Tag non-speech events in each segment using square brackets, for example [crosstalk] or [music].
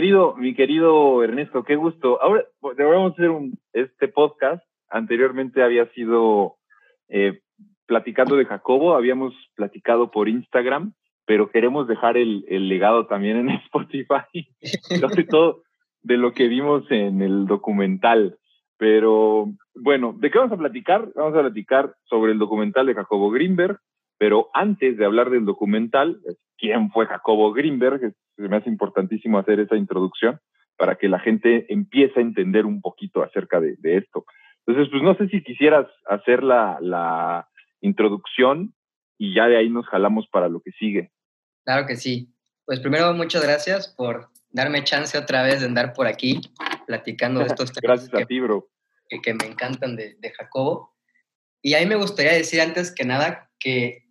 querido, mi querido Ernesto, qué gusto. Ahora, a hacer un, este podcast. Anteriormente había sido eh, platicando de Jacobo, habíamos platicado por Instagram, pero queremos dejar el, el legado también en [laughs] Spotify, sobre todo de lo que vimos en el documental. Pero bueno, ¿de qué vamos a platicar? Vamos a platicar sobre el documental de Jacobo Greenberg, pero antes de hablar del documental, ¿quién fue Jacobo Greenberg? Se me hace importantísimo hacer esa introducción para que la gente empiece a entender un poquito acerca de, esto. Entonces, pues no sé si quisieras hacer la, la introducción y ya de ahí nos jalamos para lo que sigue. Claro que sí. Pues primero, muchas gracias por darme chance otra vez de andar por aquí platicando de estos [laughs] temas. Gracias a ti, bro. Que, me encantan de, Jacobo. Y a mí me gustaría decir antes que nada que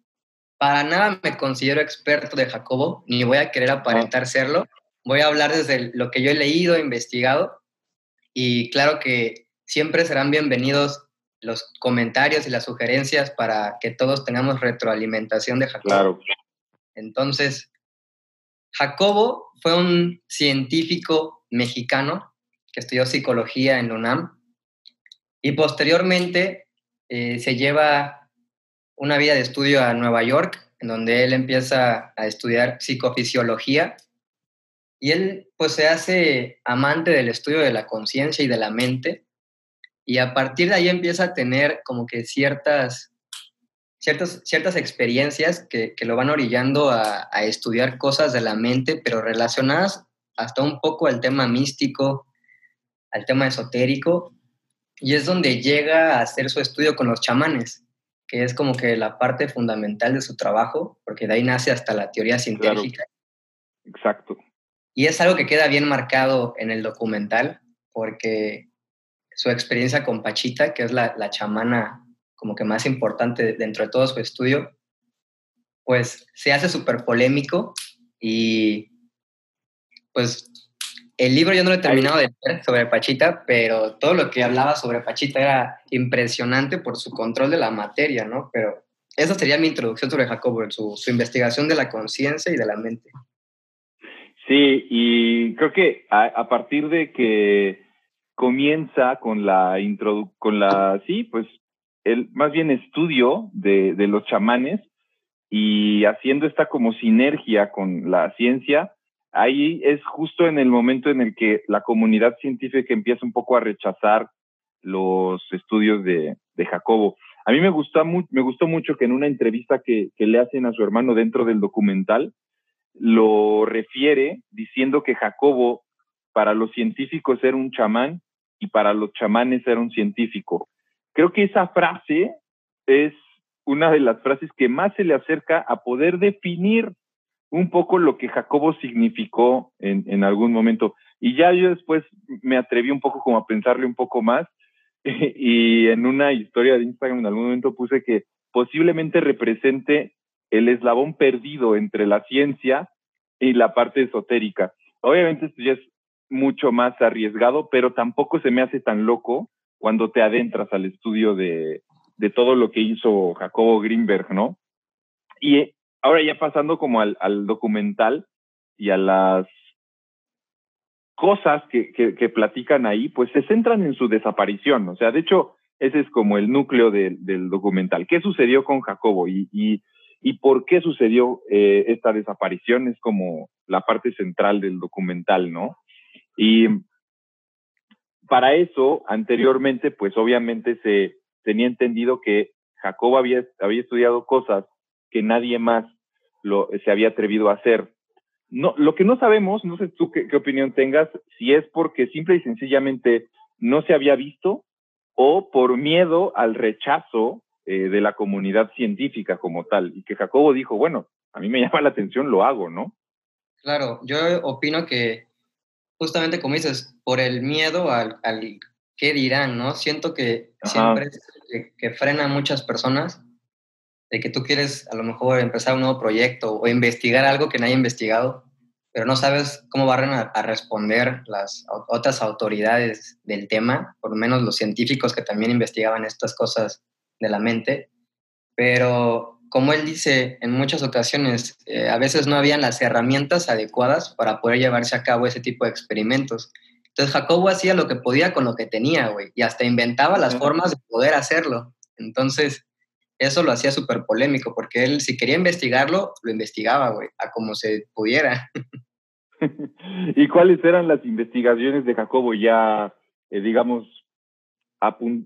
para nada me considero experto de Jacobo, ni voy a querer aparentar serlo. Voy a hablar desde lo que yo he leído, investigado, y claro que siempre serán bienvenidos los comentarios y las sugerencias para que todos tengamos retroalimentación de Jacobo. Claro. Entonces, Jacobo fue un científico mexicano que estudió psicología en UNAM y posteriormente eh, se lleva una vida de estudio a Nueva York, en donde él empieza a estudiar psicofisiología. Y él pues se hace amante del estudio de la conciencia y de la mente. Y a partir de ahí empieza a tener como que ciertas ciertas, ciertas experiencias que, lo van orillando a, estudiar cosas de la mente, pero relacionadas hasta un poco al tema místico, al tema esotérico, y es donde llega a hacer su estudio con los chamanes, que es como que la parte fundamental de su trabajo, porque de ahí nace hasta la teoría científica. Exacto. Y es algo que queda bien marcado en el documental, porque su experiencia con Pachita, que es la, la chamana como que más importante dentro de todo su estudio, pues se hace súper polémico y pues el libro yo no lo he terminado de leer sobre Pachita, pero todo lo que hablaba sobre Pachita era impresionante por su control de la materia, ¿no? Pero esa sería mi introducción sobre Jacobo, su, su investigación de la conciencia y de la mente. Sí, y creo que a, a partir de que comienza con la introdu con la sí, pues el más bien estudio de, de los chamanes y haciendo esta como sinergia con la ciencia, ahí es justo en el momento en el que la comunidad científica empieza un poco a rechazar los estudios de, Jacobo. A mí me gustó, me gustó mucho que en una entrevista que, que, le hacen a su hermano dentro del documental, lo refiere diciendo que Jacobo para los científicos era un chamán y para los chamanes era un científico. Creo que esa frase es una de las frases que más se le acerca a poder definir un poco lo que Jacobo significó en, en algún momento. Y ya yo después me atreví un poco como a pensarle un poco más [laughs] y en una historia de Instagram en algún momento puse que posiblemente represente el eslabón perdido entre la ciencia y la parte esotérica. Obviamente esto ya es mucho más arriesgado, pero tampoco se me hace tan loco cuando te adentras al estudio de, de todo lo que hizo Jacobo Greenberg, ¿no? Y ahora ya pasando como al, al documental y a las cosas que, platican ahí, pues se centran en su desaparición. O sea, de hecho, ese es como el núcleo de, del documental. ¿Qué sucedió con Jacobo y, por qué sucedió eh, esta desaparición? Es como la parte central del documental, ¿no? Y para eso, anteriormente, pues obviamente se tenía entendido que Jacob había, había estudiado cosas que nadie más lo, se había atrevido a hacer. No, lo que no sabemos, no sé tú qué, opinión tengas, si es porque simple y sencillamente no se había visto o por miedo al rechazo eh, de la comunidad científica como tal. Y que Jacobo dijo, bueno, a mí me [laughs] llama la atención, lo hago, ¿no? Claro, yo opino que justamente como dices, por el miedo al, al qué dirán, ¿no? Siento que siempre es que, frena a muchas personas de que tú quieres a lo mejor empezar un nuevo proyecto o investigar algo que nadie ha investigado, pero no sabes cómo van a, a, responder las otras autoridades del tema, por lo menos los científicos que también investigaban estas cosas de la mente. Pero como él dice en muchas ocasiones, eh, a veces no habían las herramientas adecuadas para poder llevarse a cabo ese tipo de experimentos. Entonces Jacobo hacía lo que podía con lo que tenía, güey, y hasta inventaba las formas de poder hacerlo. Entonces, eso lo hacía súper polémico, porque él, si quería investigarlo, lo investigaba, güey, a como se pudiera. [laughs] ¿Y cuáles eran las investigaciones de Jacobo ya, eh, digamos,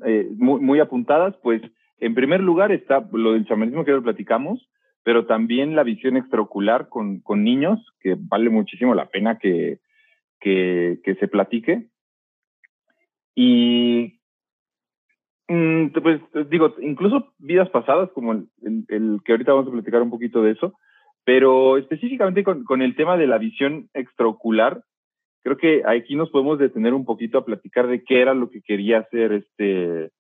eh, muy, apuntadas? Pues, en primer lugar está lo del chamanismo que ya lo platicamos, pero también la visión extraocular con, niños, que vale muchísimo la pena que, que, que se platique. Y pues digo, incluso vidas pasadas, como el, que ahorita vamos a platicar un poquito de eso, pero específicamente con, el tema de la visión extraocular, creo que aquí nos podemos detener un poquito a platicar de qué era lo que quería hacer este,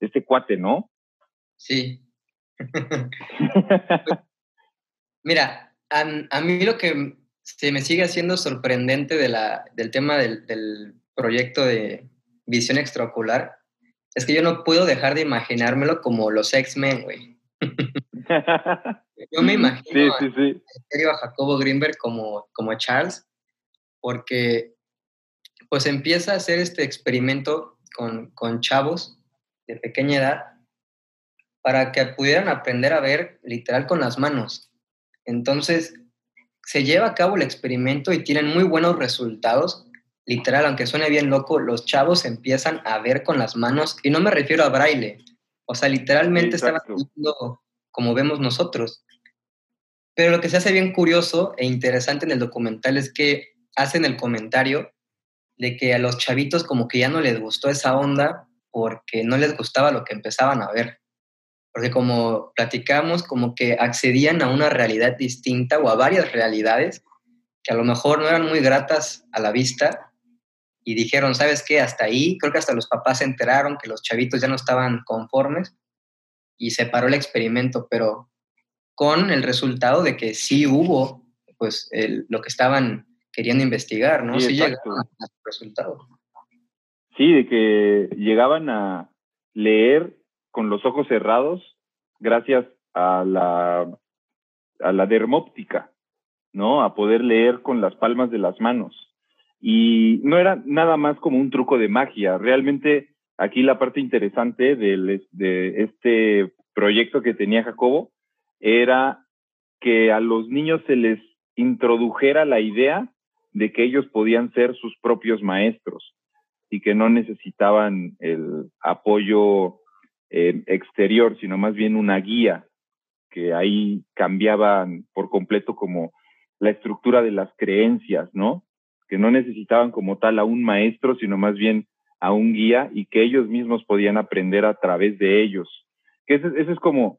este cuate, ¿no? Sí. [laughs] Mira, a, mí lo que se me sigue haciendo sorprendente de la, del tema del, del proyecto de visión extraocular es que yo no puedo dejar de imaginármelo como los X-Men, güey. [laughs] yo me imagino A, Jacobo Greenberg como, como Charles, porque pues empieza a hacer este experimento con, con chavos de pequeña edad para que pudieran aprender a ver literal con las manos. Entonces, se lleva a cabo el experimento y tienen muy buenos resultados literal, aunque suene bien loco, los chavos empiezan a ver con las manos, y no me refiero a braille, o sea, literalmente estaban viendo como vemos nosotros. Pero lo que se hace bien curioso e interesante en el documental es que hacen el comentario de que a los chavitos como que ya no les gustó esa onda porque no les gustaba lo que empezaban a ver. Porque como platicamos, como que accedían a una realidad distinta o a varias realidades que a lo mejor no eran muy gratas a la vista y dijeron, ¿sabes qué? Hasta ahí, creo que hasta los papás se enteraron que los chavitos ya no estaban conformes y se paró el experimento, pero con el resultado de que sí hubo pues lo que estaban queriendo investigar, ¿no? Sí, llegaron al resultado. Sí, de que llegaban a leer con los ojos cerrados gracias a la, a la dermóptica, ¿no? A poder leer con las palmas de las manos. Y no era nada más como un truco de magia. Realmente aquí la parte interesante de, este proyecto que tenía Jacobo era que a los niños se les introdujera la idea de que ellos podían ser sus propios maestros y que no necesitaban el apoyo eh, exterior, sino más bien una guía, que ahí cambiaban por completo como la estructura de las creencias, ¿no? Que no necesitaban como tal a un maestro, sino más bien a un guía y que ellos mismos podían aprender a través de ellos. Que esa, es como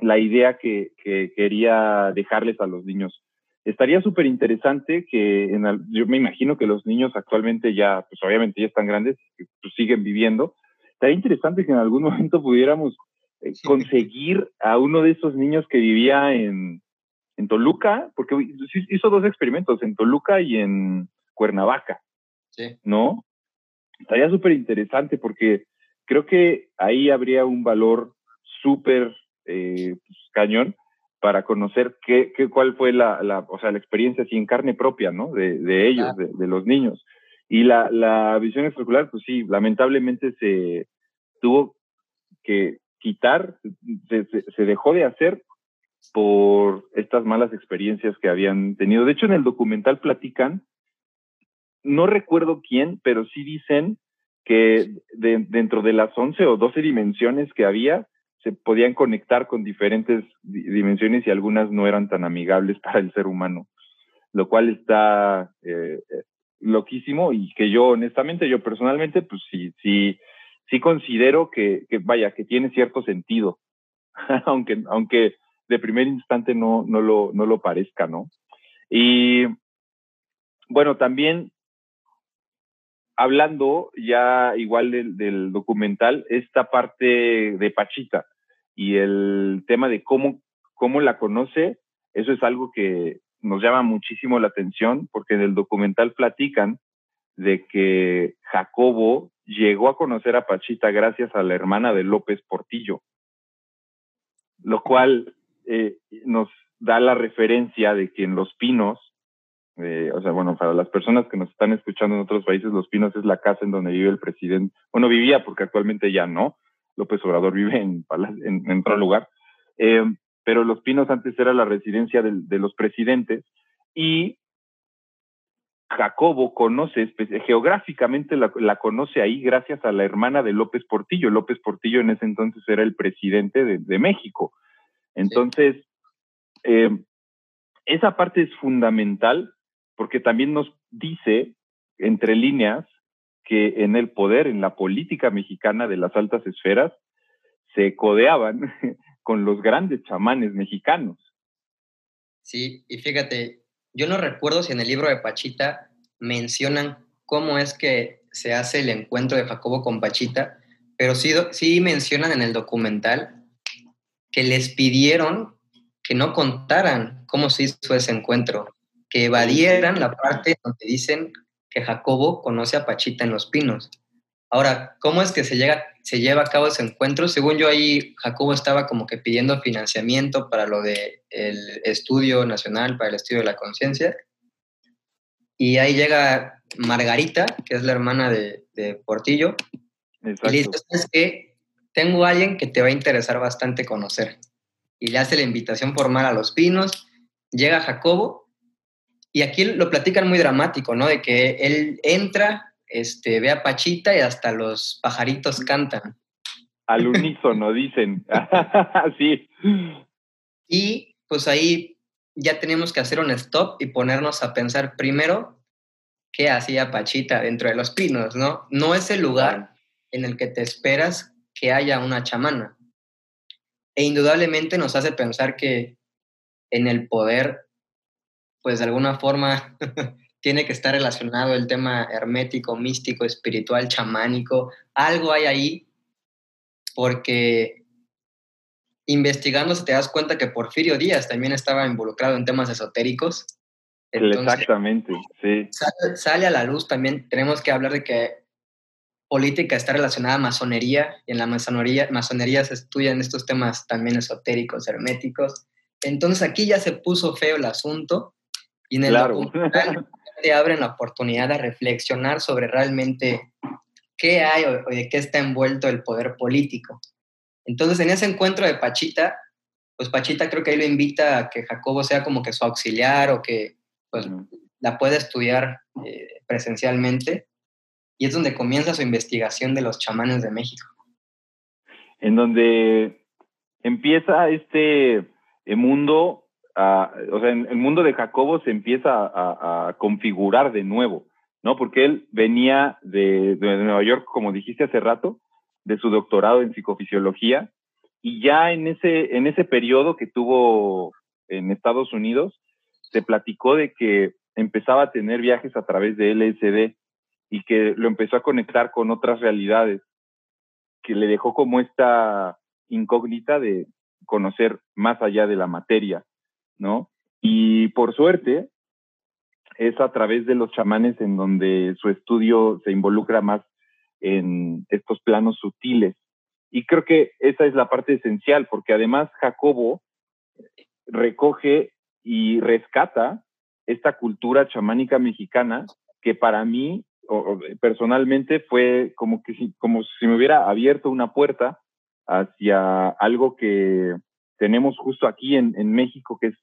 la idea que, quería dejarles a los niños. Estaría súper interesante que en yo me imagino que los niños actualmente ya, pues obviamente ya están grandes, pues siguen viviendo. Estaría interesante que en algún momento pudiéramos eh, conseguir a uno de esos niños que vivía en, en Toluca, porque hizo dos experimentos, en Toluca y en Cuernavaca, sí. ¿no? Estaría súper interesante porque creo que ahí habría un valor súper eh, pues, cañón para conocer qué, qué, cuál fue la, la, o sea, la experiencia así en carne propia, ¿no? De, de ellos, de, de, los niños. Y la, la visión extraocular, pues sí, lamentablemente se tuvo que quitar, se, se dejó de hacer por estas malas experiencias que habían tenido. De hecho, en el documental platican, no recuerdo quién, pero sí dicen que dentro de las 11 o 12 dimensiones que había, se podían conectar con diferentes dimensiones y algunas no eran tan amigables [laughs] para el ser humano, lo cual está eh, loquísimo y que yo honestamente, yo personalmente, pues sí, sí, sí considero que, que vaya, que tiene cierto sentido, [laughs] aunque, aunque de primer instante no, no, lo, no lo parezca, ¿no? Y bueno, también hablando ya igual del, documental, esta parte de Pachita y el tema de cómo, cómo la conoce, eso es algo que nos llama muchísimo la atención porque en el documental platican de que Jacobo llegó a conocer a Pachita gracias a la hermana de López Portillo, lo cual eh, nos da la referencia de que en Los Pinos, eh, o sea, bueno, para las personas que nos están escuchando en otros países, Los Pinos es la casa en donde vive el presidente, bueno, vivía porque actualmente ya no, López Obrador vive en, en, otro lugar, eh, pero Los Pinos antes era la residencia de, de los presidentes y Jacobo conoce, geográficamente la, conoce ahí gracias a la hermana de López Portillo. López Portillo en ese entonces era el presidente de, México. Entonces, eh, esa parte es fundamental porque también nos dice, entre líneas, que en el poder, en la política mexicana de las altas esferas, se codeaban [laughs] con los grandes chamanes mexicanos. Sí, y fíjate, yo no recuerdo si en el libro de Pachita mencionan cómo es que se hace el encuentro de Jacobo con Pachita, pero sí, sí mencionan en el documental que les pidieron que no contaran cómo se hizo ese encuentro, que evadieran la parte donde dicen que Jacobo conoce a Pachita en los pinos. Ahora, ¿cómo es que se, llega, se lleva a cabo ese encuentro? Según yo ahí, Jacobo estaba como que pidiendo financiamiento para lo del el estudio nacional, para el estudio de la conciencia. Y ahí llega Margarita, que es la hermana de, Portillo, y le dice, es que tengo a alguien que te va a interesar bastante conocer. Y le hace la invitación formal a los pinos, llega Jacobo, y aquí lo platican muy dramático, ¿no? De que él entra, este, ve a Pachita y hasta los pajaritos cantan. Al unísono, [laughs] dicen. [laughs] sí. Y pues ahí ya tenemos que hacer un stop y ponernos a pensar primero qué hacía Pachita dentro de los pinos, ¿no? No es el lugar en el que te esperas que haya una chamana. E indudablemente nos hace pensar que en el poder, pues de alguna forma [laughs] tiene que estar relacionado el tema hermético, místico, espiritual, chamánico. Algo hay ahí porque investigando te das cuenta que Porfirio Díaz también estaba involucrado en temas esotéricos. Exactamente, sí. Sale, a la luz también, tenemos que hablar de que política está relacionada a masonería y en la masonería, masonería se estudian estos temas también esotéricos, herméticos. Entonces aquí ya se puso feo el asunto y en el documental [laughs] te abren la oportunidad de reflexionar sobre realmente qué hay o, de qué está envuelto el poder político. Entonces, en ese encuentro de Pachita, pues Pachita creo que ahí lo invita a que Jacobo sea como que su auxiliar o que pues, la pueda estudiar eh, presencialmente. Y es donde comienza su investigación de los chamanes de México. En donde empieza este eh, mundo o sea, el mundo de Jacobo se empieza a, configurar de nuevo, ¿no? Porque él venía de, Nueva York, como dijiste hace rato, de su doctorado en psicofisiología, y ya en ese, en ese periodo que tuvo en Estados Unidos, se platicó de que empezaba a tener viajes a través de LSD y que lo empezó a conectar con otras realidades, que le dejó como esta incógnita de conocer más allá de la materia. ¿no? Y por suerte, es a través de los chamanes en donde su estudio se involucra más en estos planos sutiles. Y creo que esa es la parte esencial, porque además Jacobo recoge y rescata esta cultura chamánica mexicana que para mí personalmente fue como que si, como si me hubiera abierto una puerta hacia algo que tenemos justo aquí en, en México, que es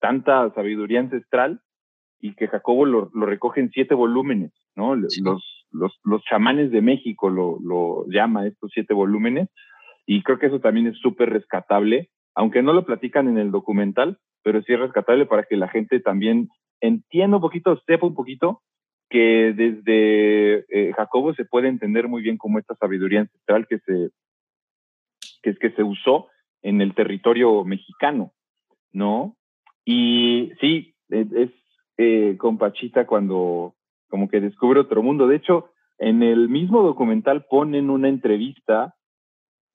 tanta sabiduría ancestral y que Jacobo lo, recoge en siete volúmenes, ¿no? Los, los, los, chamanes de México lo, lo llama estos siete volúmenes y creo que eso también es súper rescatable, aunque no lo platican en el documental, pero sí es rescatable para que la gente también entienda un poquito, sepa un poquito que desde eh, Jacobo se puede entender muy bien cómo esta sabiduría ancestral que se, que, que se usó en el territorio mexicano, ¿no? Y sí, es, eh, con Pachita cuando como que descubre otro mundo. De hecho, en el mismo documental ponen una entrevista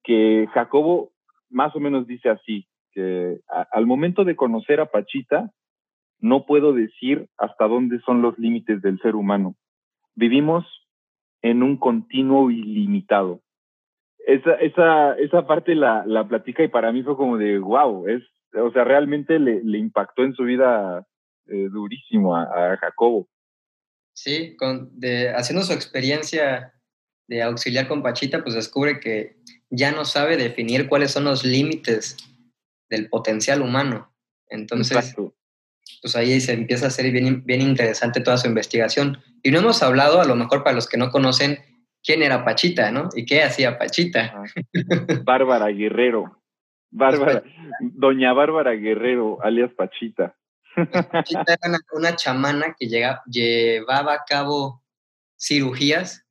que Jacobo más o menos dice así, que al momento de conocer a Pachita, no puedo decir hasta dónde son los límites del ser humano. Vivimos en un continuo ilimitado. Esa, esa, esa parte la, la platica y para mí fue como de, wow, es o sea, realmente le, le impactó en su vida eh, durísimo a, Jacobo. Sí, con, de, haciendo su experiencia de auxiliar con Pachita, pues descubre que ya no sabe definir cuáles son los límites del potencial humano. Entonces, pues ahí se empieza a hacer bien, bien interesante toda su investigación. Y no hemos hablado, a lo mejor para los que no conocen, quién era Pachita, ¿no? Y qué hacía Pachita. Bárbara Guerrero. Bárbara, doña Bárbara Guerrero, alias Pachita. Pachita era una, chamana que llega, llevaba a cabo cirugías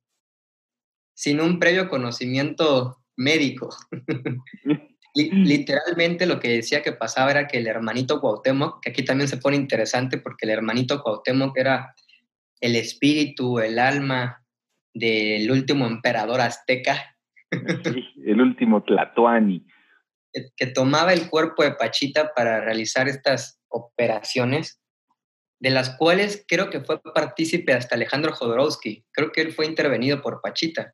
sin un previo conocimiento médico. [laughs] Literalmente lo que decía que pasaba era que el hermanito Cuauhtémoc, que aquí también se pone interesante porque el hermanito Cuauhtémoc era el espíritu, el alma del último emperador azteca. el último Tlatoani. Que, tomaba el cuerpo de Pachita para realizar estas operaciones, de las cuales creo que fue partícipe hasta Alejandro Jodorowsky. Creo que él fue intervenido por Pachita.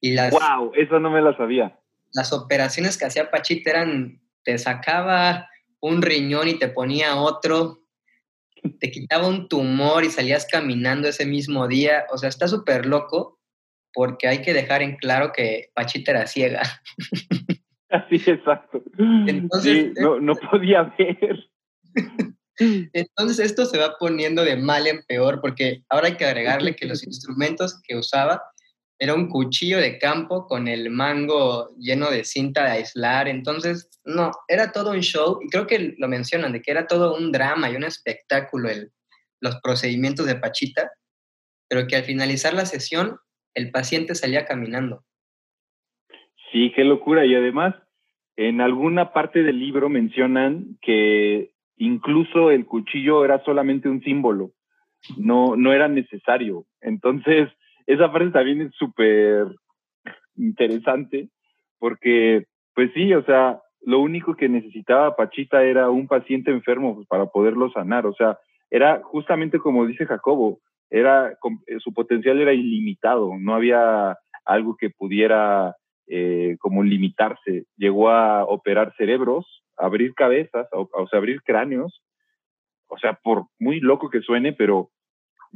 Y las, ¡Wow! Eso no me lo sabía las operaciones que hacía Pachita eran, te sacaba un riñón y te ponía otro, te quitaba un tumor y salías caminando ese mismo día. O sea, está súper loco porque hay que dejar en claro que Pachita era ciega. [laughs] Así, exacto. Entonces, no, no podía ver. [laughs] Entonces esto se va poniendo de mal en peor porque ahora hay que agregarle que los [laughs] instrumentos que usaba era un cuchillo de campo con el mango lleno de cinta de aislar. Entonces, no, era todo un show y creo que lo mencionan, de que era todo un drama y un espectáculo el, los procedimientos de Pachita, pero que al finalizar la sesión el paciente salía caminando. Sí, qué locura. Y además, en alguna parte del libro mencionan que incluso el cuchillo era solamente un símbolo, no, no era necesario. Entonces, esa parte también es súper interesante porque, pues sí, o sea, lo único que necesitaba Pachita era un paciente enfermo pues, para poderlo sanar. O sea, era justamente como dice Jacobo, era, eh, su potencial era ilimitado, no había algo que pudiera eh, como limitarse. Llegó a operar cerebros, abrir cabezas, o, o sea, abrir cráneos. O sea, por muy loco que suene, pero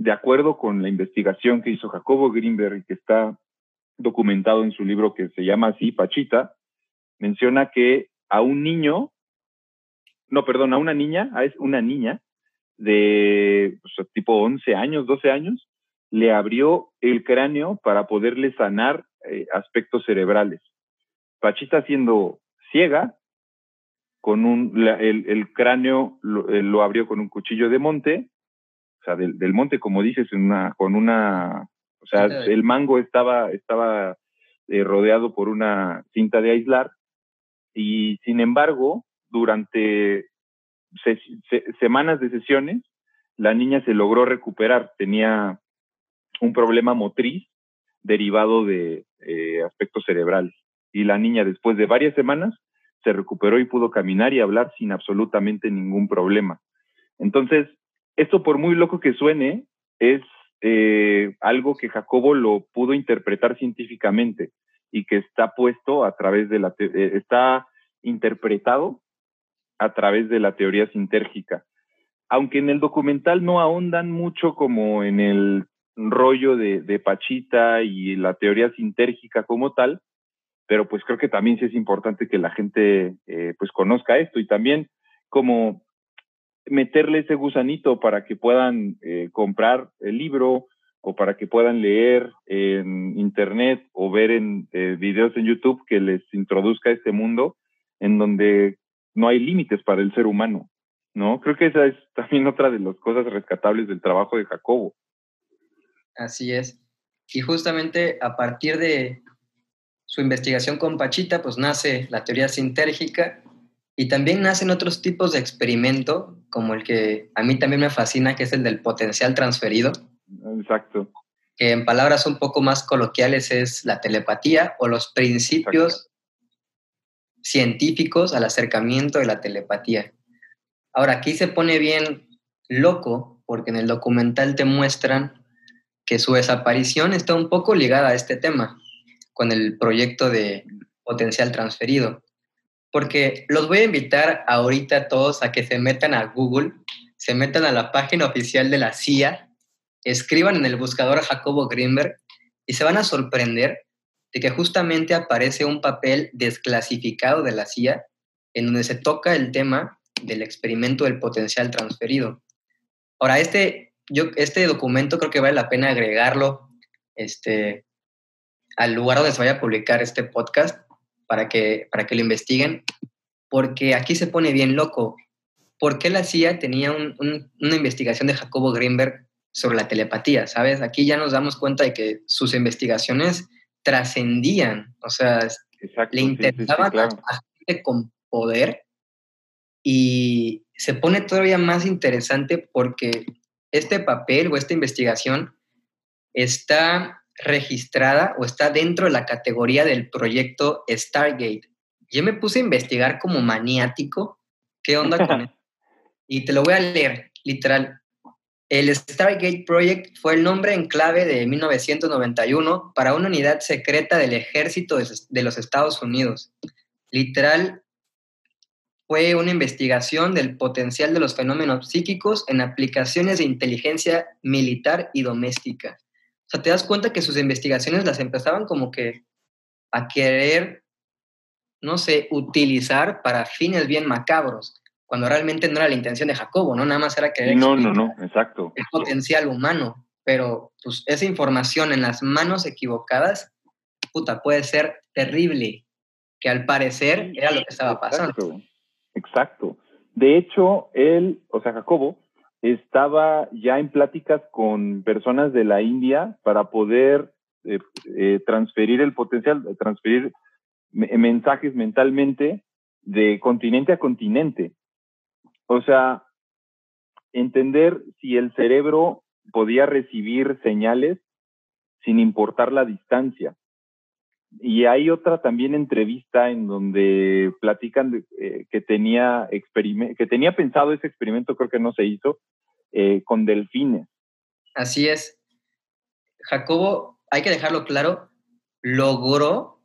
de acuerdo con la investigación que hizo Jacobo Greenberg, que está documentado en su libro que se llama así, Pachita, menciona que a un niño, no, perdón, a una niña, una niña de pues, tipo 11 años, 12 años, le abrió el cráneo para poderle sanar eh, aspectos cerebrales. Pachita siendo ciega, con un, el, cráneo eh, lo, abrió con un cuchillo de monte o sea, del, monte, como dices, una, con una, o sea, el mango estaba, estaba eh, rodeado por una cinta de aislar y sin embargo, durante semanas de sesiones, la niña se logró recuperar, tenía un problema motriz derivado de eh, aspectos cerebrales. Y la niña, después de varias semanas, se recuperó y pudo caminar y hablar sin absolutamente ningún problema. Entonces, esto, por muy loco que suene, es eh, algo que Jacobo lo pudo interpretar científicamente y que está puesto a través de la, eh, está interpretado a través de la teoría sintérgica. Aunque en el documental no ahondan mucho como en el rollo de, Pachita y la teoría sintérgica como tal, pero pues creo que también sí es importante que la gente eh, pues conozca esto y también como meterle ese gusanito para que puedan eh, comprar el libro o para que puedan leer en internet o ver en eh, videos en YouTube que les introduzca este mundo en donde no hay límites para el ser humano, ¿no? Creo que esa es [laughs] también otra de las cosas rescatables del trabajo de Jacobo. Así es. Y justamente a partir de su investigación con Pachita, pues nace la teoría sintérgica y también nacen otros tipos de experimento, como el que a mí también me fascina, que es el del potencial transferido. Exacto. Que en palabras un poco más coloquiales es la telepatía o los principios científicos al acercamiento de la telepatía. Ahora, aquí se pone bien loco, porque en el documental te muestran que su desaparición está un poco ligada a este tema, con el proyecto de potencial transferido porque los voy a invitar ahorita a todos a que se metan a Google, se metan a la página oficial de la CIA, escriban en el buscador Jacobo Greenberg y se van a sorprender de que justamente aparece un papel desclasificado de la CIA en donde se toca el tema del experimento del potencial transferido. Ahora, este, yo, este documento creo que vale la pena agregarlo este, al lugar donde se vaya a publicar este podcast para que, para que lo investiguen, porque aquí se pone bien loco. ¿Por qué la CIA tenía una investigación de Jacobo Greenberg sobre la telepatía? ¿Sabes? Aquí ya nos damos cuenta de que sus investigaciones trascendían, o sea, le interesaban a gente con poder y se pone todavía más interesante porque este papel o esta investigación está registrada o está dentro de la categoría del proyecto Stargate. Yo me puse a investigar como maniático qué onda con [laughs] él. Y te lo voy a leer, literal. El Stargate Project fue el nombre en clave de 1991 para una unidad secreta del ejército de los Estados Unidos. Literal, fue una investigación del potencial de los fenómenos psíquicos en aplicaciones de inteligencia militar y doméstica. O sea, te das cuenta que sus investigaciones las empezaban como que a querer, no sé, utilizar para fines bien macabros, cuando realmente no era la intención de Jacobo, ¿no? Nada más era querer... No, no, no, exacto. El potencial humano, pero pues esa información en las manos equivocadas, puta, puede ser terrible, que al parecer era lo que estaba pasando. Exacto, exacto. De hecho, él, o sea, Jacobo, estaba ya en pláticas con personas de la India para poder eh, eh, transferir el potencial, transferir mensajes mentalmente de continente a continente. O sea, entender si el cerebro podía recibir señales sin importar la distancia. Y hay otra también entrevista en donde platican eh, que, tenía que tenía pensado ese experimento, creo que no se hizo, eh, con delfines. Así es. Jacobo, hay que dejarlo claro, logró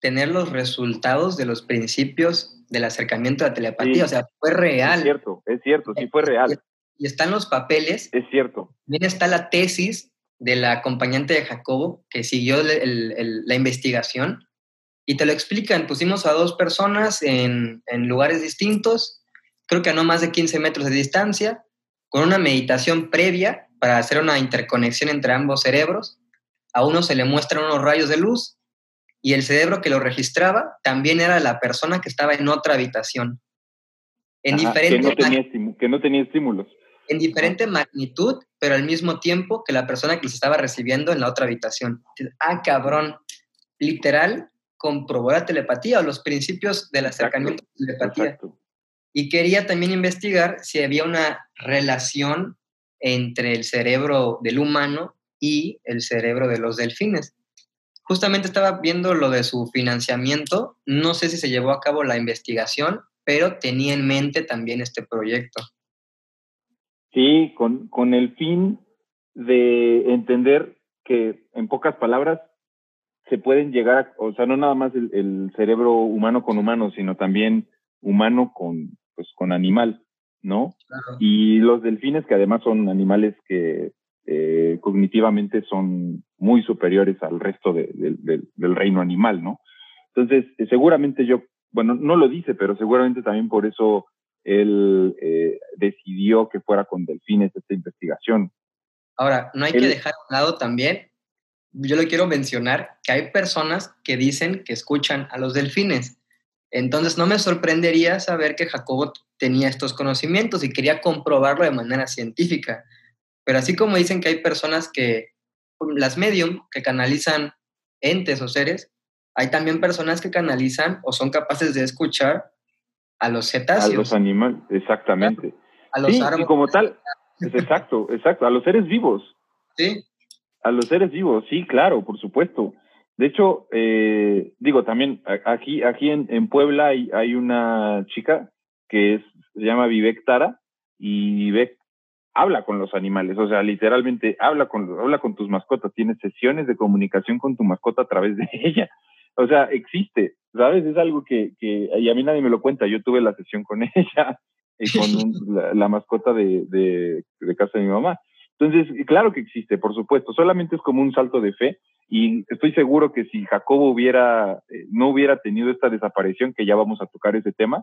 tener los resultados de los principios del acercamiento a la telepatía, o sea, fue real. Es cierto, es cierto, sí fue real. Y están los papeles. Es cierto. También está la tesis de la acompañante de Jacobo, que siguió la investigación, y te lo explican. Pusimos a dos personas en, en, lugares distintos, creo que a no más de 15 metros de distancia, con una meditación previa para hacer una interconexión entre ambos cerebros. A uno se le muestran unos rayos de luz y el cerebro que lo registraba también era la persona que estaba en otra habitación. En diferente que, no tenía que no tenía estímulos en diferente magnitud, pero al mismo tiempo que la persona que se estaba recibiendo en la otra habitación. Ah, cabrón, literal, comprobó la telepatía o los principios del acercamiento a la telepatía. Y quería también investigar si había una relación entre el cerebro del humano y el cerebro de los delfines. Justamente estaba viendo lo de su financiamiento, no sé si se llevó a cabo la investigación, pero tenía en mente también este proyecto. Sí, con, con el fin de entender que, en pocas palabras, se pueden llegar, a, o sea, no nada más el, cerebro humano con humano, sino también humano con, pues, con animal, ¿no? Y los delfines, que además son animales que eh, cognitivamente son muy superiores al resto del reino animal, ¿no? Entonces, seguramente yo, bueno, no lo dice, pero seguramente también por eso él eh, decidió que fuera con delfines esta investigación. Ahora, no hay que dejar a un lado también, yo le quiero mencionar que hay personas que dicen que escuchan a los delfines. Entonces no me sorprendería saber que Jacobo tenía estos conocimientos y quería comprobarlo de manera científica. Pero así como dicen que hay personas que, las medium, que canalizan entes o seres, hay también personas que canalizan o son capaces de escuchar a los cetáceos. A los animales, exactamente. A los sí, Y como tal, es exacto, exacto, a los seres vivos. Sí. A los seres vivos, sí, claro, por supuesto. De hecho, eh, digo, también aquí, aquí en, en Puebla hay, hay, una chica que es, se llama Vivek Tara y Vivek habla con los animales, o sea, literalmente habla con, habla con tus mascotas, tiene sesiones de comunicación con tu mascota a través de [laughs] ella. O sea, existe, ¿sabes? Es algo que, que, y a mí nadie me lo cuenta. Yo tuve la sesión con [laughs] ella y con la, mascota de, de, de, casa de mi mamá. Entonces, claro que existe, por supuesto. Solamente es como un salto de fe y estoy seguro que si Jacobo hubiera, eh, no hubiera tenido esta desaparición, que ya vamos a tocar ese tema,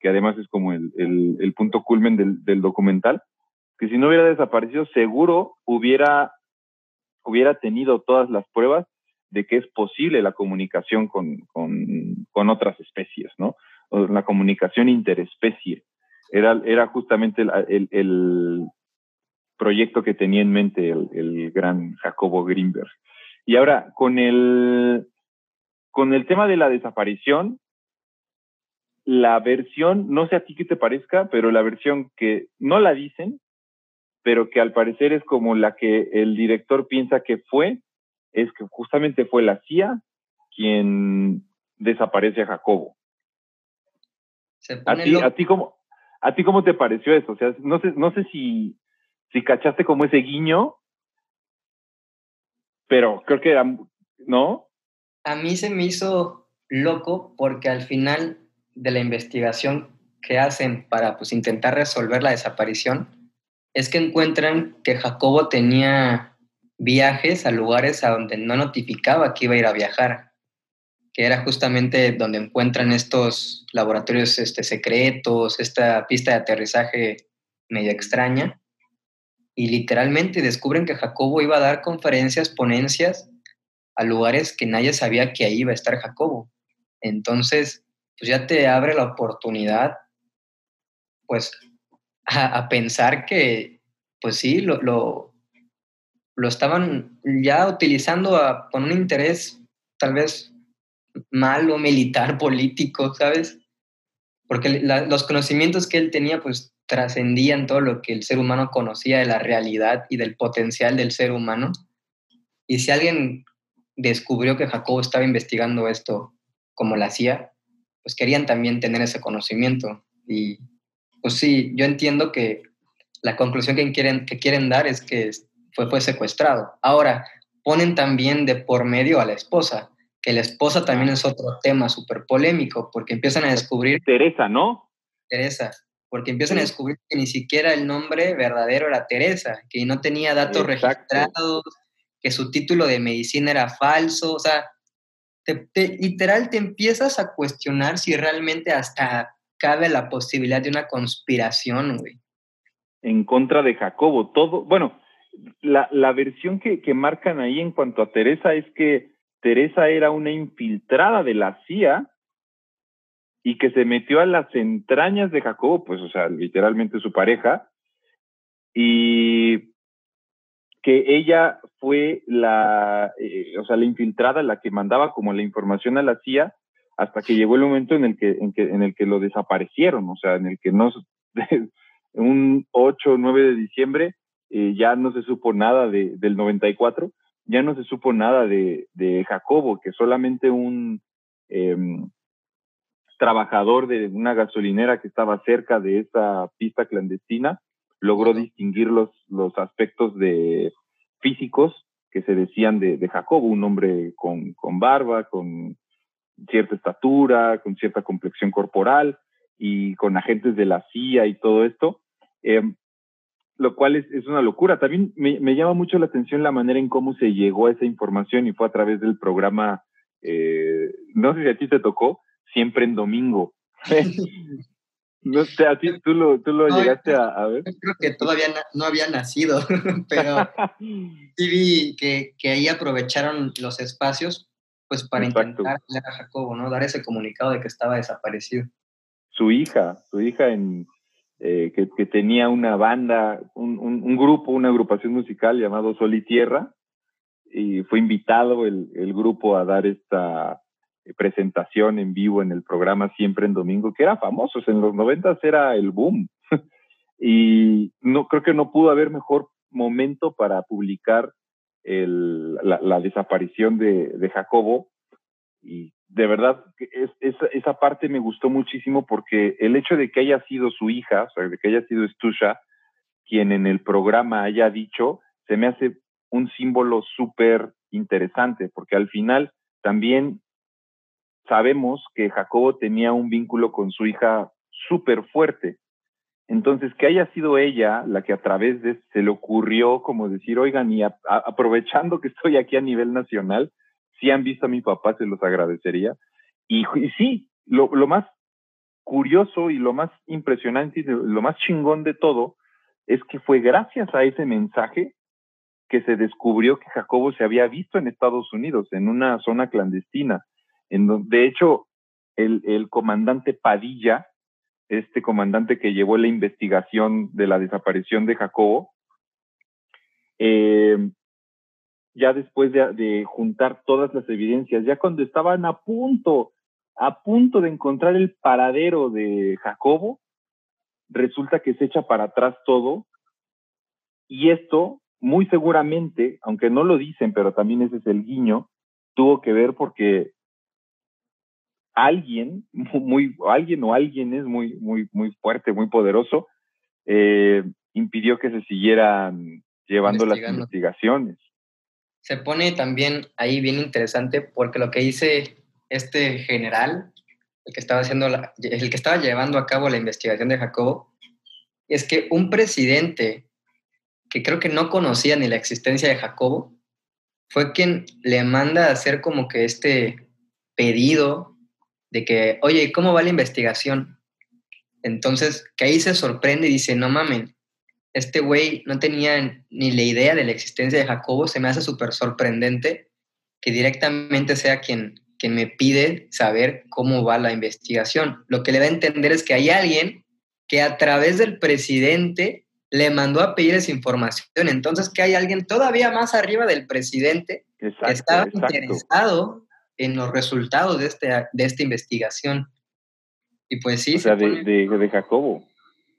que además es como el, el, el punto culmen del, del documental, que si no hubiera desaparecido, seguro hubiera, hubiera tenido todas las pruebas de que es posible la comunicación con, con, otras especies, ¿no? La comunicación interespecie. Era, era justamente el, el, el proyecto que tenía en mente el, el, gran Jacobo Greenberg. Y ahora, con el, con el tema de la desaparición, la versión, no sé a ti qué te parezca, pero la versión que no la dicen, pero que al parecer es como la que el director piensa que fue, es que justamente fue la CIA quien desaparece a Jacobo. ¿A ti, a, ti cómo, ¿A ti cómo te pareció eso? O sea, no sé, no sé si, si cachaste como ese guiño, pero creo que era, ¿no? A mí se me hizo loco porque al final de la investigación que hacen para pues, intentar resolver la desaparición, es que encuentran que Jacobo tenía viajes a lugares a donde no notificaba que iba a ir a viajar, que era justamente donde encuentran estos laboratorios este, secretos, esta pista de aterrizaje medio extraña, y literalmente descubren que Jacobo iba a dar conferencias, ponencias a lugares que nadie sabía que ahí iba a estar Jacobo. Entonces, pues ya te abre la oportunidad, pues, a, pensar que, pues sí, lo, lo, lo estaban ya utilizando con un interés tal vez malo, militar, político, ¿sabes? Porque los conocimientos que él tenía, pues trascendían todo lo que el ser humano conocía de la realidad y del potencial del ser humano. Y si alguien descubrió que Jacobo estaba investigando esto como lo hacía, pues querían también tener ese conocimiento. Y pues sí, yo entiendo que la conclusión que quieren, que quieren dar es que fue, fue secuestrado. Ahora, ponen también de por medio a la esposa, que la esposa también es otro tema súper polémico, porque empiezan a descubrir... Teresa, ¿no? Teresa, porque empiezan a descubrir que ni siquiera el nombre verdadero era Teresa, que no tenía datos registrados, que su título de medicina era falso, o sea, literal te empiezas a cuestionar si realmente hasta cabe la posibilidad de una conspiración, güey. En contra de Jacobo. Todo, bueno, la, la versión que, que marcan ahí en cuanto a Teresa es que Teresa era una infiltrada de la CIA y que se metió a las entrañas de Jacobo, pues, o sea, literalmente su pareja, y que ella fue la, eh, o sea, la infiltrada, la que mandaba como la información a la CIA, hasta que llegó el momento en el que, en, que, en el que lo desaparecieron, o sea, en el que no, [laughs] un 8 o 9 de diciembre eh, ya no se supo nada de, del 94, ya no se supo nada de, de Jacobo, que solamente un eh, trabajador de una gasolinera que estaba cerca de esa pista clandestina logró distinguir los, los aspectos de físicos que se decían de, de Jacobo, un hombre con, con barba, con cierta estatura, con cierta complexión corporal y con agentes de la CIA y todo esto, eh, lo cual es, es, una locura. También me, me, llama mucho la atención la manera en cómo se llegó a esa información y fue a través del programa, eh, no sé si a ti te tocó, siempre en domingo. [laughs] no sé, a ti tú lo, tú lo no, llegaste a, a, ver. Creo que todavía no había nacido, [laughs] pero [laughs] sí vi que, que ahí aprovecharon los espacios pues para Exacto. intentar a Jacobo, ¿no? Dar ese comunicado de que estaba desaparecido. Su hija, su hija en, eh, que, tenía una banda, un, grupo, una agrupación musical llamado Sol y Tierra, y fue invitado el, grupo a dar esta presentación en vivo en el programa Siempre en Domingo, que era famoso, en los noventas era el boom. [laughs] y no creo que no pudo haber mejor momento para publicar la, desaparición de, de, Jacobo. Y de verdad, es, es, esa parte me gustó muchísimo porque el hecho de que haya sido su hija, o sea, de que haya sido Estusha, quien en el programa haya dicho, se me hace un símbolo súper interesante, porque al final también sabemos que Jacobo tenía un vínculo con su hija súper fuerte. Entonces, que haya sido ella la que a través de se le ocurrió como decir, oigan, y aprovechando que estoy aquí a nivel nacional, si han visto a mi papá, se los agradecería. Y, sí, lo, lo, más curioso y lo más impresionante y lo más chingón de todo es que fue gracias a ese mensaje que se descubrió que Jacobo se había visto en Estados Unidos, en una zona clandestina. En donde, de hecho, el, el comandante Padilla, este comandante que llevó la investigación de la desaparición de Jacobo, eh, ya después de, juntar todas las evidencias, ya cuando estaban a punto, a punto de encontrar el paradero de Jacobo, resulta que se echa para atrás todo y esto muy seguramente, aunque no lo dicen, pero también ese es el guiño, tuvo que ver porque alguien, muy, alguien o alguien es muy, muy, muy fuerte, muy poderoso, eh, impidió que se siguieran llevando las investigaciones. Se pone también ahí bien interesante porque lo que dice este general, el que estaba haciendo el que estaba llevando a cabo la investigación de Jacobo, es que un presidente que creo que no conocía ni la existencia de Jacobo, fue quien le manda a hacer como que este pedido de que, oye, ¿cómo va la investigación? Entonces, que ahí se sorprende y dice, no mamen, este güey no tenía ni la idea de la existencia de Jacobo, se me hace súper sorprendente que directamente sea quien, quien me pide saber cómo va la investigación. Lo que le da a entender es que hay alguien que a través del presidente le mandó a pedir esa información. Entonces, que hay alguien todavía más arriba del presidente que estaba interesado en los resultados de, este, de esta investigación. Y pues sí. O sea, de, de, Jacobo.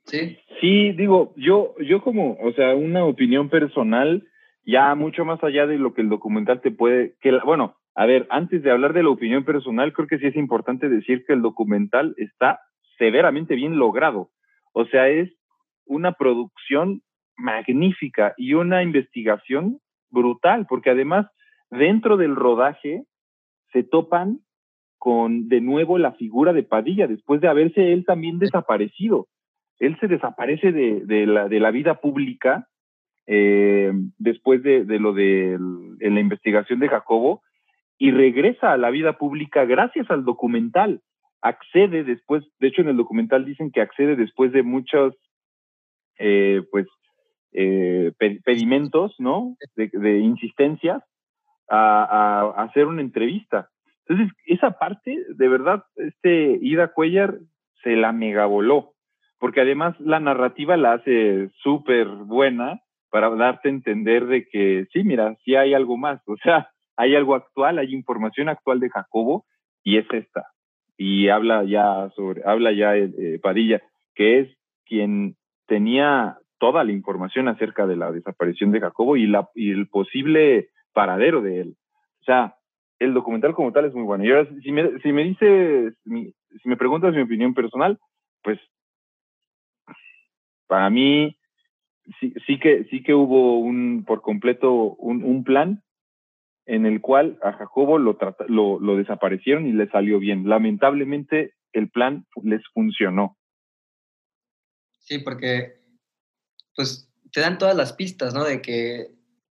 Sí. Sí, digo, yo, yo como, o sea, una opinión personal, ya mucho más allá de lo que el documental te puede, que bueno, a ver, antes de hablar de la opinión personal, creo que sí es importante decir que el documental está severamente bien logrado. O sea, es una producción magnífica y una investigación brutal, porque además dentro del rodaje se topan con de nuevo la figura de Padilla, después de haberse él también desaparecido. Él se desaparece de, la, vida pública eh, después de, lo de la investigación de Jacobo y regresa a la vida pública gracias al documental. Accede después, de hecho en el documental dicen que accede después de muchos eh, pues, eh, pedimentos, ¿no? De, insistencias a, hacer una entrevista. Entonces, esa parte, de verdad, este Ida Cuellar se la megaboló, porque además la narrativa la hace súper buena para darte a entender de que sí, mira, sí hay algo más, o sea, hay algo actual, hay información actual de Jacobo y es esta. Y habla ya sobre, habla ya eh, Padilla, que es quien tenía toda la información acerca de la desaparición de Jacobo y, la, y el posible paradero de él. O sea, el documental como tal es muy bueno. Y ahora, si me, si me dices, si me preguntas mi opinión personal, pues para mí sí, sí, que, sí que hubo un, por completo un, un plan en el cual a Jacobo lo, lo, lo desaparecieron y le salió bien. Lamentablemente el plan les funcionó. Sí, porque pues te dan todas las pistas, ¿no? De que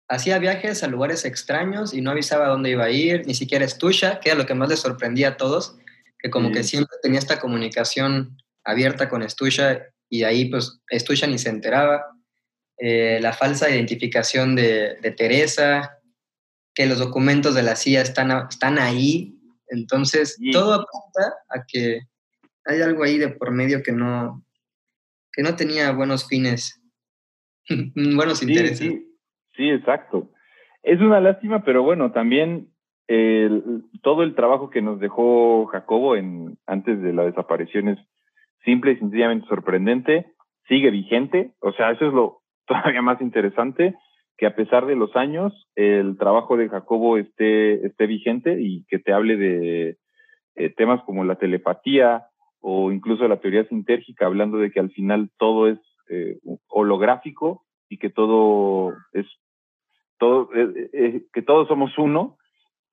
hacía viajes a lugares extraños y no avisaba dónde iba a ir, ni siquiera Estusha, que era lo que más les sorprendía a todos, que como que siempre tenía esta comunicación abierta con Estusha y ahí pues Estusha ni se enteraba. Eh, la falsa identificación de, de, Teresa, que los documentos de la CIA están, están ahí. Entonces, todo apunta a que hay algo ahí de por medio que no, que no tenía buenos fines, [laughs] buenos intereses. Sí, exacto. Es una lástima, pero bueno, también todo el trabajo que nos dejó Jacobo en, antes de la desaparición es simple y sencillamente sorprendente, sigue vigente, o sea, eso es lo [laughs] todavía más interesante, que a pesar de los años, el trabajo de Jacobo esté, esté vigente y que te hable de eh, temas como la telepatía, o incluso la teoría sintérgica, hablando de que al final todo es eh, holográfico y que todo es todo eh, que todos somos uno,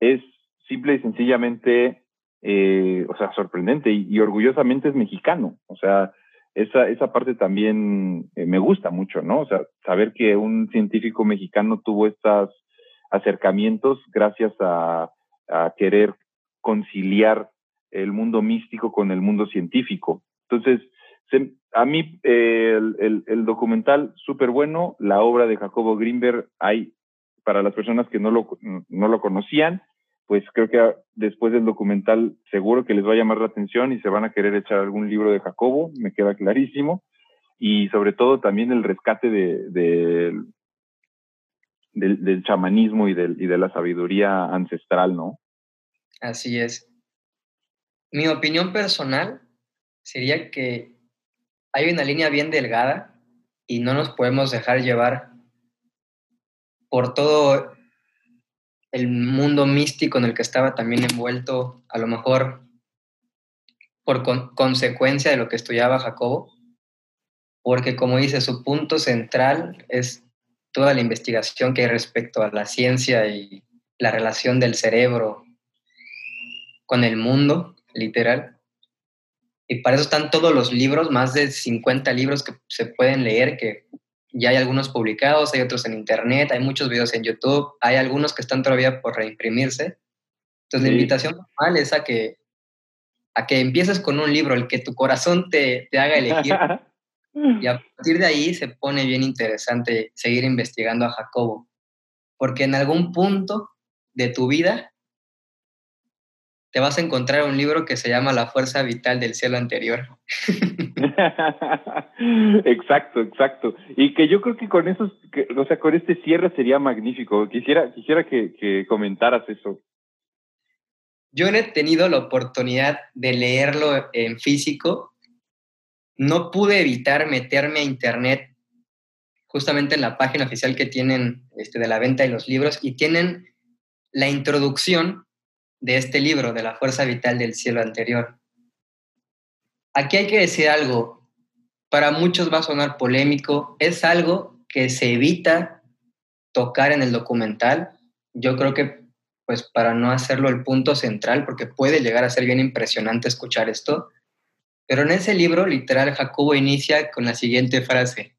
es simple y sencillamente eh, o sea, sorprendente y, orgullosamente es mexicano. O sea, esa, esa parte también eh, me gusta mucho, ¿no? O sea, saber que un científico mexicano tuvo estos acercamientos gracias a, querer conciliar el mundo místico con el mundo científico. Entonces, a mí el, el, documental súper bueno, la obra de Jacobo Greenberg, hay para las personas que no lo, no lo conocían, pues creo que después del documental seguro que les va a llamar la atención y se van a querer echar algún libro de Jacobo, me queda clarísimo. Y sobre todo también el rescate de, del, del, chamanismo y, del, y de la sabiduría ancestral, ¿no? Así es. Mi opinión personal sería que hay una línea bien delgada y no nos podemos dejar llevar por todo el mundo místico en el que estaba también envuelto, a lo mejor por consecuencia de lo que estudiaba Jacobo, porque como dice, su punto central es toda la investigación que hay respecto a la ciencia y la relación del cerebro con el mundo, literal. Y para eso están todos los libros, más de 50 libros que se pueden leer, que ya hay algunos publicados, hay otros en internet, hay muchos videos en YouTube, hay algunos que están todavía por reimprimirse. Entonces la invitación normal es a que, a que empieces con un libro, el que tu corazón te, te haga elegir. [laughs] y a partir de ahí se pone bien interesante seguir investigando a Jacobo, porque en algún punto de tu vida te vas a encontrar un libro que se llama La fuerza vital del cielo anterior. [laughs] [laughs] exacto, exacto. Y que yo creo que con esos, o sea, con este cierre sería magnífico. Quisiera, quisiera que, que comentaras eso. Yo no he tenido la oportunidad de leerlo en físico. No pude evitar meterme a internet justamente en la página oficial que tienen este, de la venta de los libros y tienen la introducción de este libro, de la fuerza vital del cielo anterior. Aquí hay que decir algo, para muchos va a sonar polémico, es algo que se evita tocar en el documental. Yo creo que, pues para no hacerlo el punto central, porque puede llegar a ser bien impresionante escuchar esto, pero en ese libro, literal, Jacobo inicia con la siguiente frase.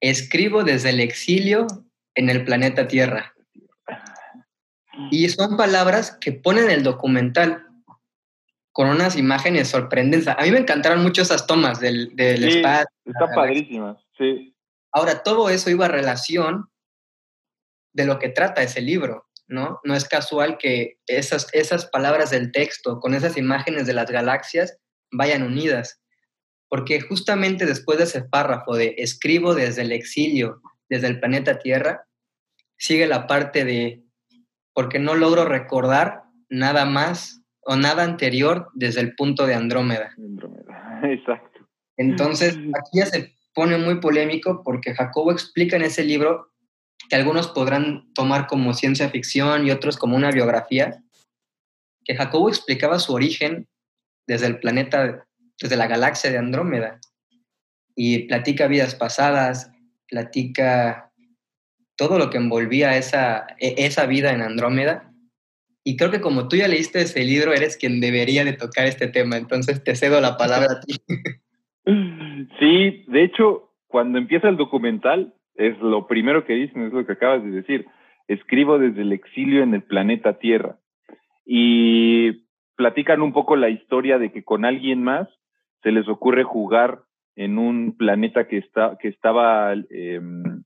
Escribo desde el exilio en el planeta Tierra. Y son palabras que ponen el documental con unas imágenes sorprendentes. A mí me encantaron mucho esas tomas del, del espacio. Está padrísimas, sí. Ahora, todo eso iba a relación de lo que trata ese libro, ¿no? No es casual que esas, esas palabras del texto con esas imágenes de las galaxias vayan unidas, porque justamente después de ese párrafo de escribo desde el exilio, desde el planeta Tierra, sigue la parte de porque no logro recordar nada más o nada anterior desde el punto de Andrómeda. Andrómeda, [laughs] exacto. Entonces, [laughs] aquí ya se pone muy polémico porque Jacobo explica en ese libro que algunos podrán tomar como ciencia ficción y otros como una biografía, que Jacobo explicaba su origen desde el planeta, desde la galaxia de Andrómeda, y platica vidas pasadas, platica todo lo que envolvía esa, e, esa vida en Andrómeda. Y creo que como tú ya leíste ese libro, eres quien debería de tocar este tema, entonces te cedo la palabra a ti. [laughs] Sí, de hecho, cuando empieza el documental, es lo primero que dicen, es lo que acabas de decir. Escribo desde el exilio en el planeta Tierra. Y platican un poco la historia de que con alguien más se les ocurre jugar en un planeta que, está, que estaba em,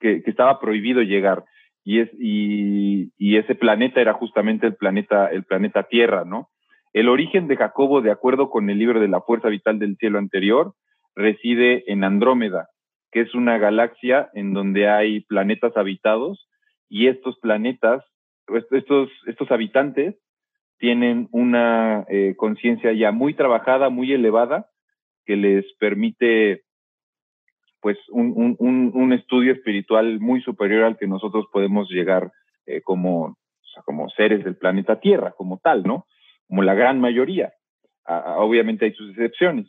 que, estaba prohibido llegar. Y, es, y, ese planeta era justamente el planeta, el planeta Tierra, ¿no? El origen de Jacobo, de acuerdo con el libro de la Fuerza Vital del Cielo anterior, reside en Andrómeda, que es una galaxia en donde hay planetas habitados y estos planetas, estos, estos habitantes tienen una eh, conciencia ya muy trabajada, muy elevada, que les permite pues un, un, un, estudio espiritual muy superior al que nosotros podemos llegar eh, como, como seres del planeta Tierra, como tal, ¿no? Como la gran mayoría. obviamente hay sus excepciones.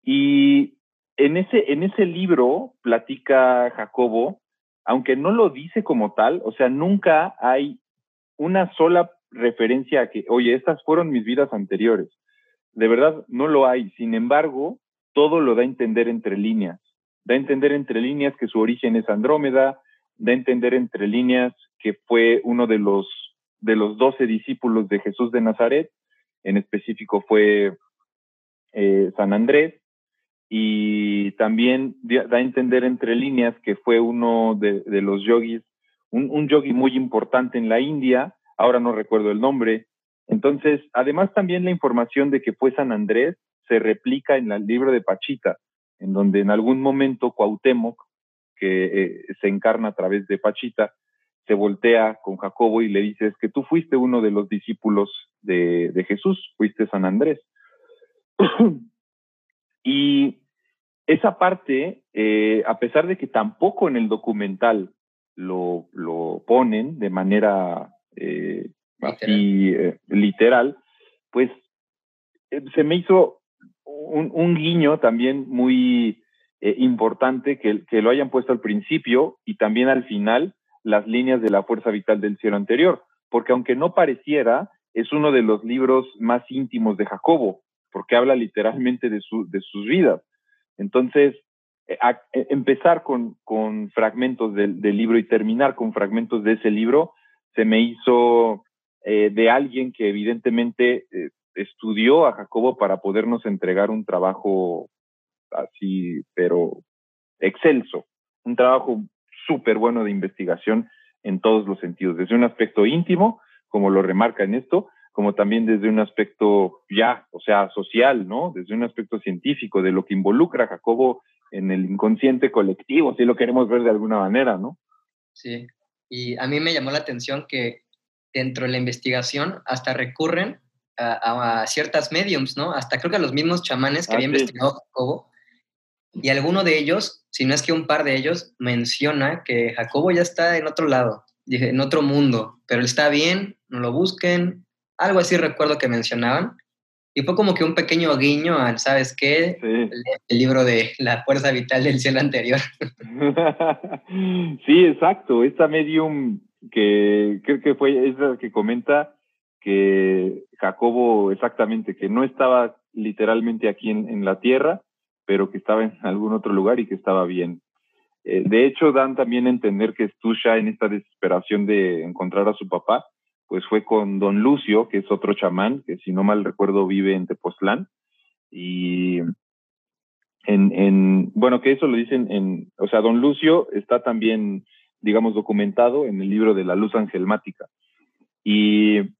Y en ese, en ese libro platica Jacobo, aunque no lo dice como tal, o sea, nunca hay una sola referencia a que, oye, estas fueron mis vidas anteriores. De verdad, no lo hay. Sin embargo, todo lo da a entender entre líneas. Da a entender entre líneas que su origen es Andrómeda, da a entender entre líneas que fue uno de los de los doce discípulos de Jesús de Nazaret, en específico fue eh, San Andrés, y también da a entender entre líneas que fue uno de, los yogis, un yogi muy importante en la India, ahora no recuerdo el nombre. Entonces, además también la información de que fue San Andrés se replica en el libro de Pachita, en donde en algún momento Cuauhtémoc, que eh, se encarna a través de Pachita, se voltea con Jacobo y le dice, es que tú fuiste uno de los discípulos de, de Jesús, fuiste San Andrés. [clears throat] y esa parte, eh, a pesar de que tampoco en el documental lo, lo ponen de manera eh, así eh, literal, pues se me hizo un, guiño también muy importante que, lo hayan puesto al principio y también al final las líneas de la fuerza vital del cielo anterior, porque aunque no pareciera, es uno de los libros más íntimos de Jacobo, porque habla literalmente de, su, de sus vidas. Entonces, eh, eh, empezar con, con fragmentos del, libro y terminar con fragmentos de ese libro se me hizo eh, de alguien que evidentemente eh, estudió a Jacobo para podernos entregar un trabajo así, pero excelso, un trabajo súper bueno de investigación en todos los sentidos, desde un aspecto íntimo, como lo remarca en esto, como también desde un aspecto ya, o sea, social, ¿no? Desde un aspecto científico, de lo que involucra a Jacobo en el inconsciente colectivo, si lo queremos ver de alguna manera, ¿no? Sí, y a mí me llamó la atención que dentro de la investigación hasta recurren a, ciertas mediums, ¿no? Hasta creo que a los mismos chamanes que ah, había investigado Jacobo. Y alguno de ellos, si no es que un par de ellos, menciona que Jacobo ya está en otro lado, en otro mundo, pero él está bien, no lo busquen, algo así recuerdo que mencionaban. Y fue como que un pequeño guiño al, ¿sabes qué? El, libro de La Fuerza Vital del Cielo anterior. [laughs] [laughs] sí, exacto. Esta medium que creo que fue esa que comenta que Jacobo exactamente, que no estaba literalmente aquí en, la tierra, pero que estaba en algún otro lugar y que estaba bien. Eh, de hecho, dan también a entender que Stusha, en esta desesperación de encontrar a su papá, pues fue con don Lucio, que es otro chamán, que si no mal recuerdo vive en Tepoztlán. Y en, en, bueno, que eso lo dicen en, o sea, don Lucio está también, digamos, documentado en el libro de la luz angelmática. Y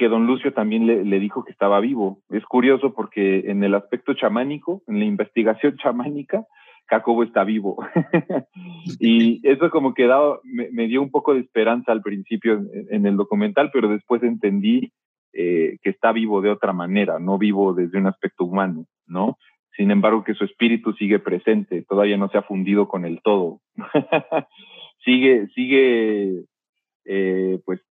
que don Lucio también le, le, dijo que estaba vivo. Es curioso porque en el aspecto chamánico, en la investigación [laughs] chamánica, Jacobo está vivo. [laughs] y eso como que me, dio un poco de esperanza al principio en, el documental, pero después entendí eh, que está vivo de otra manera, no vivo desde un aspecto humano, ¿no? Sin embargo, que su espíritu sigue presente, todavía no se ha fundido con el todo. [laughs] sigue, sigue, eh, pues,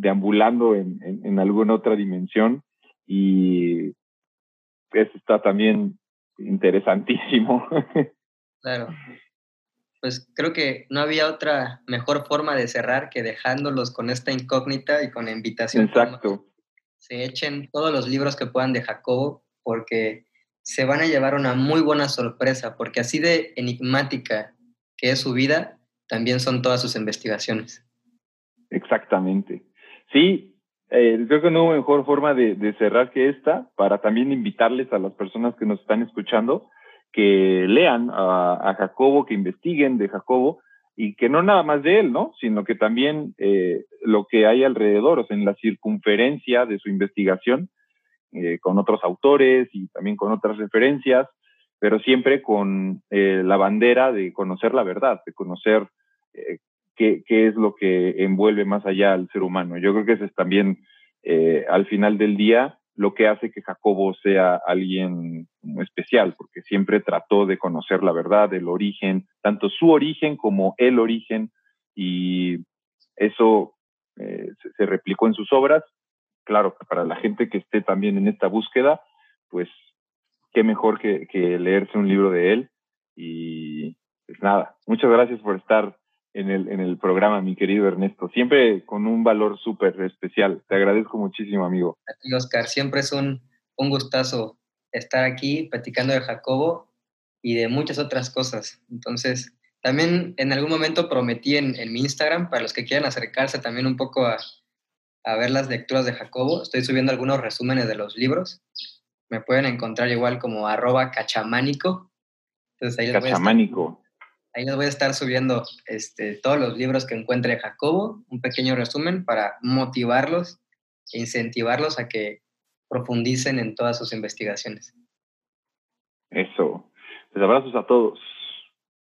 deambulando en, en alguna otra dimensión y eso está también interesantísimo. [laughs] Claro. Pues creo que no había otra mejor forma de cerrar que dejándolos con esta incógnita y con la invitación. Exacto. Se echen todos los libros que puedan de Jacobo porque se van a llevar una muy buena sorpresa, porque así de enigmática que es su vida, también son todas sus investigaciones. Exactamente. Sí, eh, creo que no hubo mejor forma de, cerrar que esta, para también invitarles a las personas que nos están escuchando que lean a, Jacobo, que investiguen de Jacobo y que no nada más de él, ¿no? Sino que también eh, lo que hay alrededor, o sea, en la circunferencia de su investigación, eh, con otros autores y también con otras referencias, pero siempre con la bandera de conocer la verdad, de conocer qué, qué, es lo que envuelve más allá al ser humano. Yo creo que ese es también, eh, al final del día, lo que hace que Jacobo sea alguien especial, porque siempre trató de conocer la verdad, el origen, tanto su origen como el origen, y eso eh, se, replicó en sus obras. Claro, para la gente que esté también en esta búsqueda, pues qué mejor que, que leerse un libro de él. Y pues nada, muchas gracias por estar en el, en el programa, mi querido Ernesto. Siempre con un valor súper especial. Te agradezco muchísimo, amigo. A ti, Oscar. Siempre es un, un gustazo estar aquí platicando de Jacobo y de muchas otras cosas. Entonces, también en algún momento prometí en, en mi Instagram, para los que quieran acercarse también un poco a, a ver las lecturas de Jacobo, estoy subiendo algunos resúmenes de los libros. Me pueden encontrar igual como arroba cachamánico. Entonces ahí cachamánico Ahí les voy a estar subiendo este, todos los libros que encuentre Jacobo, un pequeño resumen para motivarlos e incentivarlos a que profundicen en todas sus investigaciones. Eso. Pues abrazos a todos.